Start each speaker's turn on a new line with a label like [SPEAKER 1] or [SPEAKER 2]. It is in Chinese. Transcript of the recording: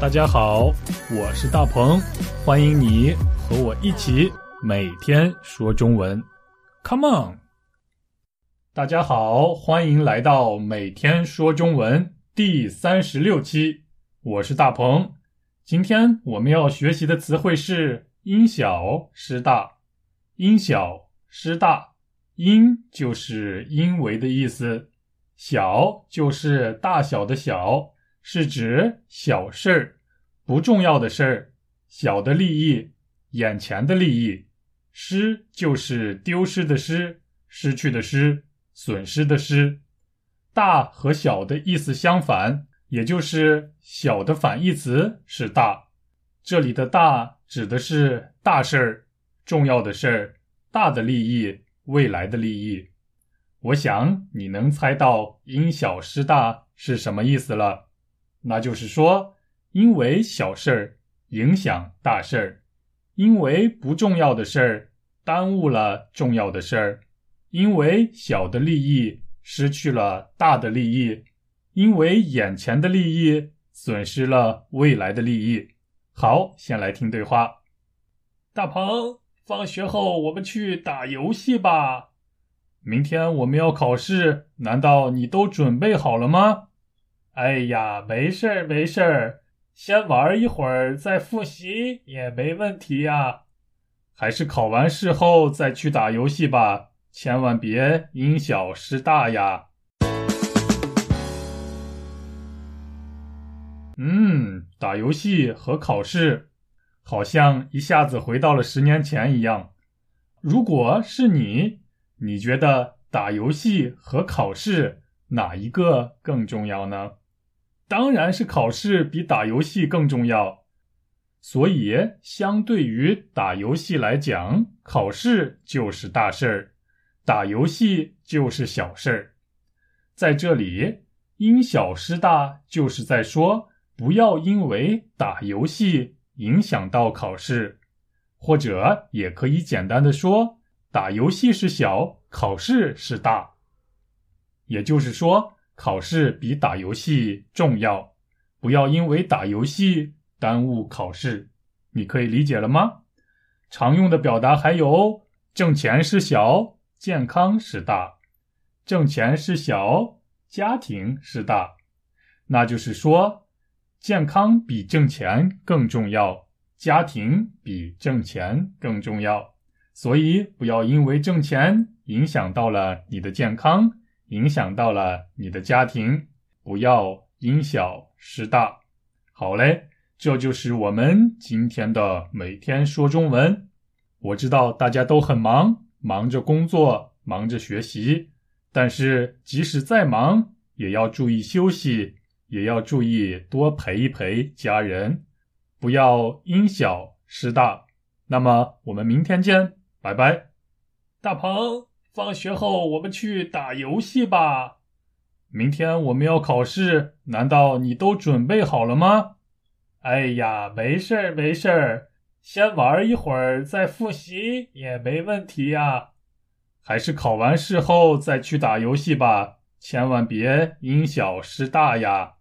[SPEAKER 1] 大家好，我是大鹏，欢迎你和我一起每天说中文，Come on！大家好，欢迎来到每天说中文第三十六期，我是大鹏。今天我们要学习的词汇是“因小失大”。因小失大，因就是因为的意思，小就是大小的小。是指小事儿、不重要的事儿、小的利益、眼前的利益。失就是丢失的失、失去的失、损失的失。大和小的意思相反，也就是小的反义词是大。这里的大指的是大事儿、重要的事儿、大的利益、未来的利益。我想你能猜到因小失大是什么意思了。那就是说，因为小事儿影响大事儿，因为不重要的事儿耽误了重要的事儿，因为小的利益失去了大的利益，因为眼前的利益损失了未来的利益。好，先来听对话。大鹏，放学后我们去打游戏吧。明天我们要考试，难道你都准备好了吗？哎呀，没事儿，没事儿，先玩一会儿再复习也没问题呀。还是考完试后再去打游戏吧，千万别因小失大呀。嗯，打游戏和考试，好像一下子回到了十年前一样。如果是你，你觉得打游戏和考试哪一个更重要呢？当然是考试比打游戏更重要，所以相对于打游戏来讲，考试就是大事儿，打游戏就是小事儿。在这里，因小失大，就是在说不要因为打游戏影响到考试，或者也可以简单的说，打游戏是小，考试是大。也就是说。考试比打游戏重要，不要因为打游戏耽误考试。你可以理解了吗？常用的表达还有：挣钱是小，健康是大；挣钱是小，家庭是大。那就是说，健康比挣钱更重要，家庭比挣钱更重要。所以，不要因为挣钱影响到了你的健康。影响到了你的家庭，不要因小失大。好嘞，这就是我们今天的每天说中文。我知道大家都很忙，忙着工作，忙着学习，但是即使再忙，也要注意休息，也要注意多陪一陪家人，不要因小失大。那么我们明天见，拜拜，大鹏。放学后我们去打游戏吧。明天我们要考试，难道你都准备好了吗？哎呀，没事儿，没事儿，先玩一会儿再复习也没问题呀。还是考完试后再去打游戏吧，千万别因小失大呀。